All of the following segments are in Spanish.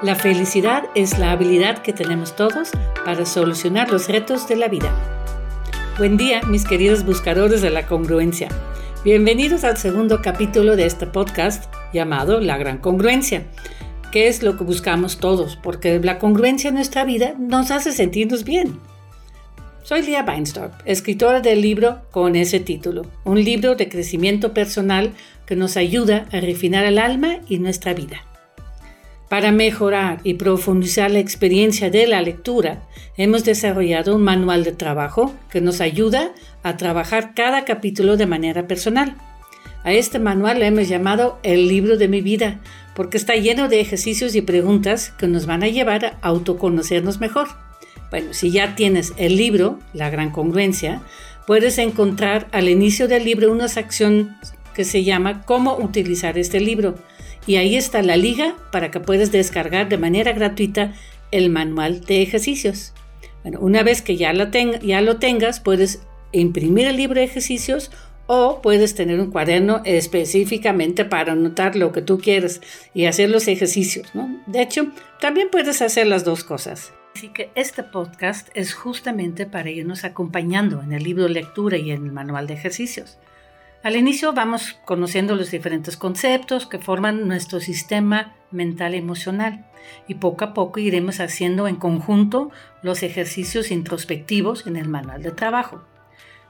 La felicidad es la habilidad que tenemos todos para solucionar los retos de la vida. Buen día, mis queridos buscadores de la congruencia. Bienvenidos al segundo capítulo de este podcast llamado La Gran Congruencia. ¿Qué es lo que buscamos todos? Porque la congruencia en nuestra vida nos hace sentirnos bien. Soy Lia Weinstorp, escritora del libro con ese título, un libro de crecimiento personal que nos ayuda a refinar el alma y nuestra vida. Para mejorar y profundizar la experiencia de la lectura, hemos desarrollado un manual de trabajo que nos ayuda a trabajar cada capítulo de manera personal. A este manual le hemos llamado el libro de mi vida, porque está lleno de ejercicios y preguntas que nos van a llevar a autoconocernos mejor. Bueno, si ya tienes el libro, La Gran Congruencia, puedes encontrar al inicio del libro una sección que se llama Cómo utilizar este libro y ahí está la liga para que puedas descargar de manera gratuita el manual de ejercicios. Bueno, una vez que ya lo, ya lo tengas, puedes imprimir el libro de ejercicios o puedes tener un cuaderno específicamente para anotar lo que tú quieres y hacer los ejercicios. De hecho, también puedes hacer las dos cosas. Así que este podcast es justamente para irnos acompañando en el libro de lectura y en el manual de ejercicios. Al inicio vamos conociendo los diferentes conceptos que forman nuestro sistema mental emocional y poco a poco iremos haciendo en conjunto los ejercicios introspectivos en el manual de trabajo.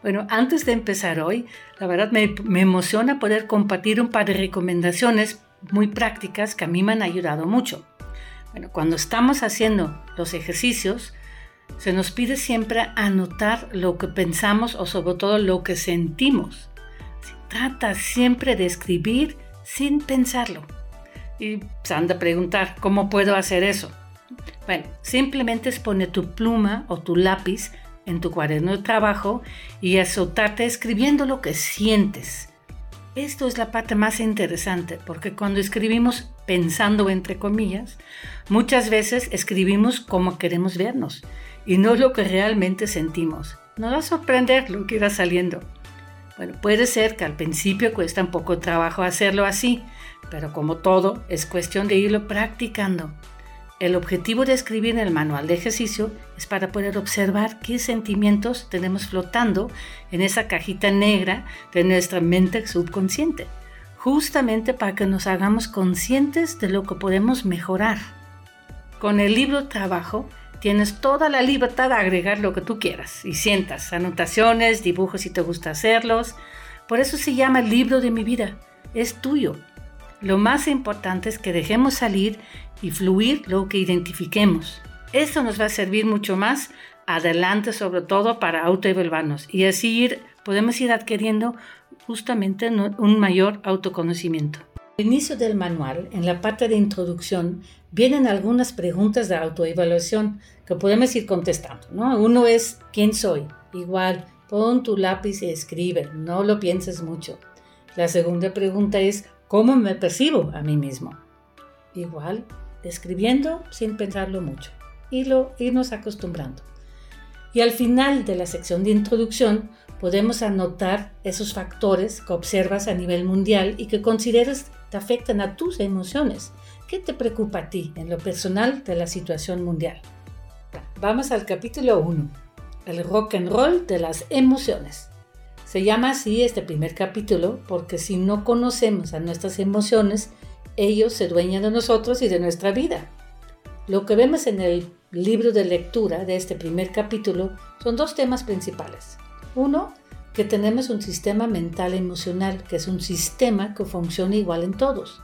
Bueno, antes de empezar hoy, la verdad me, me emociona poder compartir un par de recomendaciones muy prácticas que a mí me han ayudado mucho. Bueno, cuando estamos haciendo los ejercicios, se nos pide siempre anotar lo que pensamos o sobre todo lo que sentimos. Trata siempre de escribir sin pensarlo. Y se han de preguntar, ¿cómo puedo hacer eso? Bueno, simplemente es tu pluma o tu lápiz en tu cuaderno de trabajo y azotarte escribiendo lo que sientes. Esto es la parte más interesante porque cuando escribimos pensando entre comillas, muchas veces escribimos como queremos vernos y no lo que realmente sentimos. Nos va a sorprender lo que irá saliendo. Bueno, puede ser que al principio cuesta un poco trabajo hacerlo así, pero como todo, es cuestión de irlo practicando. El objetivo de escribir el manual de ejercicio es para poder observar qué sentimientos tenemos flotando en esa cajita negra de nuestra mente subconsciente, justamente para que nos hagamos conscientes de lo que podemos mejorar. Con el libro trabajo Tienes toda la libertad de agregar lo que tú quieras y sientas, anotaciones, dibujos si te gusta hacerlos. Por eso se llama libro de mi vida. Es tuyo. Lo más importante es que dejemos salir y fluir lo que identifiquemos. Eso nos va a servir mucho más adelante, sobre todo para autoevaluarnos y así podemos ir adquiriendo justamente un mayor autoconocimiento. Al inicio del manual, en la parte de introducción, vienen algunas preguntas de autoevaluación que podemos ir contestando. ¿no? Uno es, ¿quién soy? Igual, pon tu lápiz y escribe, no lo pienses mucho. La segunda pregunta es, ¿cómo me percibo a mí mismo? Igual, escribiendo sin pensarlo mucho y lo irnos acostumbrando. Y al final de la sección de introducción podemos anotar esos factores que observas a nivel mundial y que consideras te afectan a tus emociones. ¿Qué te preocupa a ti en lo personal de la situación mundial? Vamos al capítulo 1, el rock and roll de las emociones. Se llama así este primer capítulo porque si no conocemos a nuestras emociones, ellos se dueñan de nosotros y de nuestra vida. Lo que vemos en el libro de lectura de este primer capítulo son dos temas principales. Uno, que tenemos un sistema mental emocional, que es un sistema que funciona igual en todos,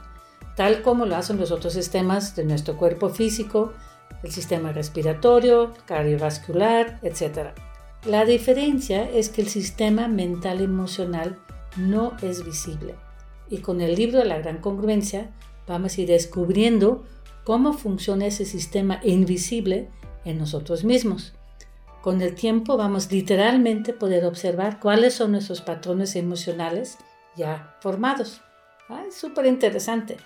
tal como lo hacen los otros sistemas de nuestro cuerpo físico, el sistema respiratorio, cardiovascular, etc. La diferencia es que el sistema mental emocional no es visible. Y con el libro de la gran congruencia vamos a ir descubriendo cómo funciona ese sistema invisible en nosotros mismos. Con el tiempo vamos literalmente a poder observar cuáles son nuestros patrones emocionales ya formados. Ah, es súper interesante.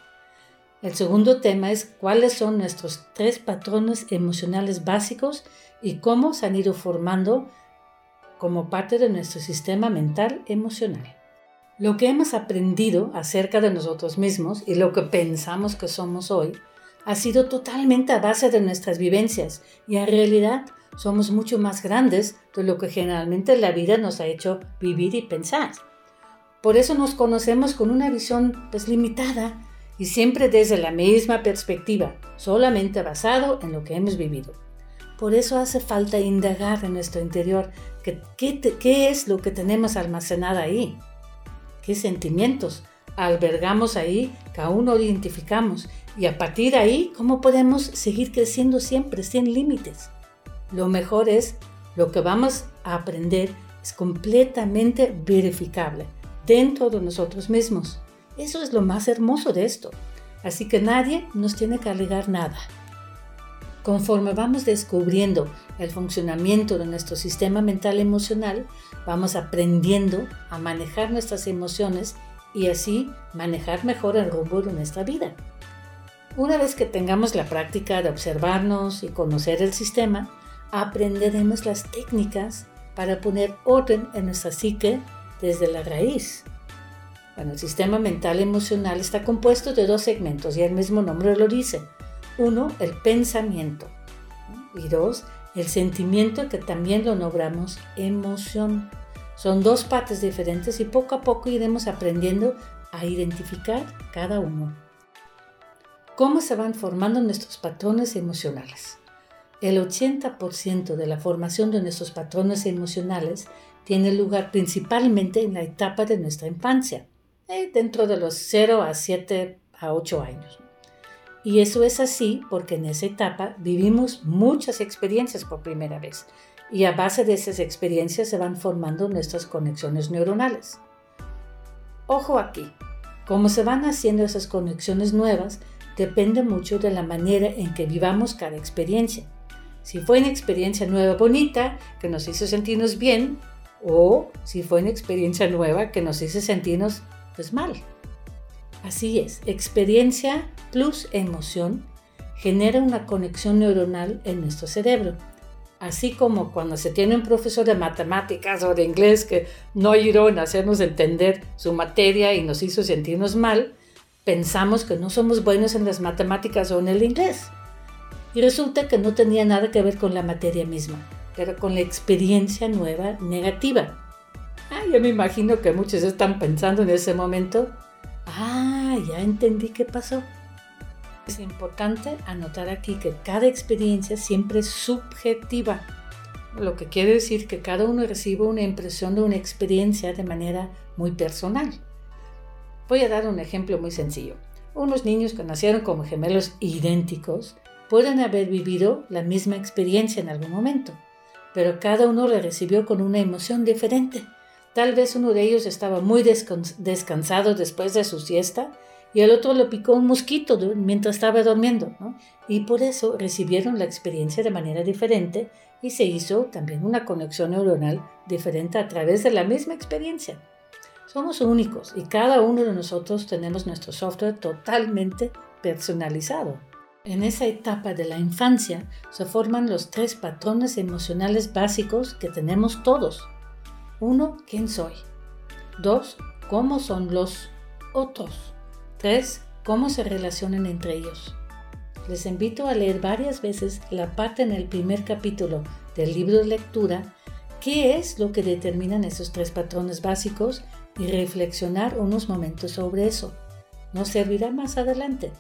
El segundo tema es cuáles son nuestros tres patrones emocionales básicos y cómo se han ido formando como parte de nuestro sistema mental emocional. Lo que hemos aprendido acerca de nosotros mismos y lo que pensamos que somos hoy ha sido totalmente a base de nuestras vivencias y en realidad somos mucho más grandes de lo que generalmente la vida nos ha hecho vivir y pensar. Por eso nos conocemos con una visión pues limitada y siempre desde la misma perspectiva, solamente basado en lo que hemos vivido. Por eso hace falta indagar en nuestro interior qué, qué es lo que tenemos almacenado ahí, qué sentimientos albergamos ahí que aún no identificamos y a partir de ahí cómo podemos seguir creciendo siempre sin límites. Lo mejor es lo que vamos a aprender es completamente verificable dentro de nosotros mismos. Eso es lo más hermoso de esto. Así que nadie nos tiene que alegar nada. Conforme vamos descubriendo el funcionamiento de nuestro sistema mental emocional, vamos aprendiendo a manejar nuestras emociones y así manejar mejor el rumbo de nuestra vida. Una vez que tengamos la práctica de observarnos y conocer el sistema, aprenderemos las técnicas para poner orden en nuestra psique desde la raíz. Bueno, el sistema mental emocional está compuesto de dos segmentos y el mismo nombre lo dice. Uno, el pensamiento. Y dos, el sentimiento que también lo nombramos emoción. Son dos partes diferentes y poco a poco iremos aprendiendo a identificar cada uno. ¿Cómo se van formando nuestros patrones emocionales? El 80% de la formación de nuestros patrones emocionales tiene lugar principalmente en la etapa de nuestra infancia eh, dentro de los 0 a 7 a 8 años. Y eso es así porque en esa etapa vivimos muchas experiencias por primera vez y a base de esas experiencias se van formando nuestras conexiones neuronales. Ojo aquí, cómo se van haciendo esas conexiones nuevas depende mucho de la manera en que vivamos cada experiencia. Si fue una experiencia nueva bonita que nos hizo sentirnos bien o si fue una experiencia nueva que nos hizo sentirnos pues mal. Así es, experiencia plus emoción genera una conexión neuronal en nuestro cerebro. Así como cuando se tiene un profesor de matemáticas o de inglés que no ayudó en hacernos entender su materia y nos hizo sentirnos mal, pensamos que no somos buenos en las matemáticas o en el inglés. Y resulta que no tenía nada que ver con la materia misma, pero con la experiencia nueva negativa. Ah, yo me imagino que muchos están pensando en ese momento, ah, ya entendí qué pasó. Es importante anotar aquí que cada experiencia siempre es subjetiva, lo que quiere decir que cada uno recibe una impresión de una experiencia de manera muy personal. Voy a dar un ejemplo muy sencillo. Unos niños que nacieron como gemelos idénticos pueden haber vivido la misma experiencia en algún momento, pero cada uno la recibió con una emoción diferente. Tal vez uno de ellos estaba muy descansado después de su siesta y el otro lo picó un mosquito mientras estaba durmiendo, y por eso recibieron la experiencia de manera diferente y se hizo también una conexión neuronal diferente a través de la misma experiencia. Somos únicos y cada uno de nosotros tenemos nuestro software totalmente personalizado. En esa etapa de la infancia se forman los tres patrones emocionales básicos que tenemos todos uno, ¿quién soy? Dos, ¿cómo son los otros? Tres, ¿cómo se relacionan entre ellos? Les invito a leer varias veces la parte en el primer capítulo del libro de lectura, qué es lo que determinan esos tres patrones básicos y reflexionar unos momentos sobre eso. Nos servirá más adelante.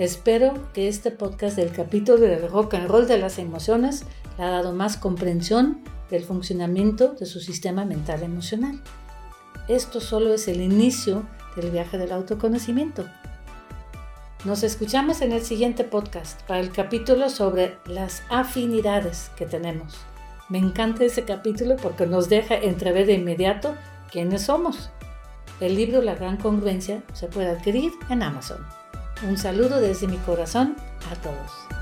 Espero que este podcast del capítulo del rock and roll de las emociones le ha dado más comprensión del funcionamiento de su sistema mental emocional. Esto solo es el inicio del viaje del autoconocimiento. Nos escuchamos en el siguiente podcast para el capítulo sobre las afinidades que tenemos. Me encanta ese capítulo porque nos deja entrever de inmediato quiénes somos. El libro La Gran Congruencia se puede adquirir en Amazon. Un saludo desde mi corazón a todos.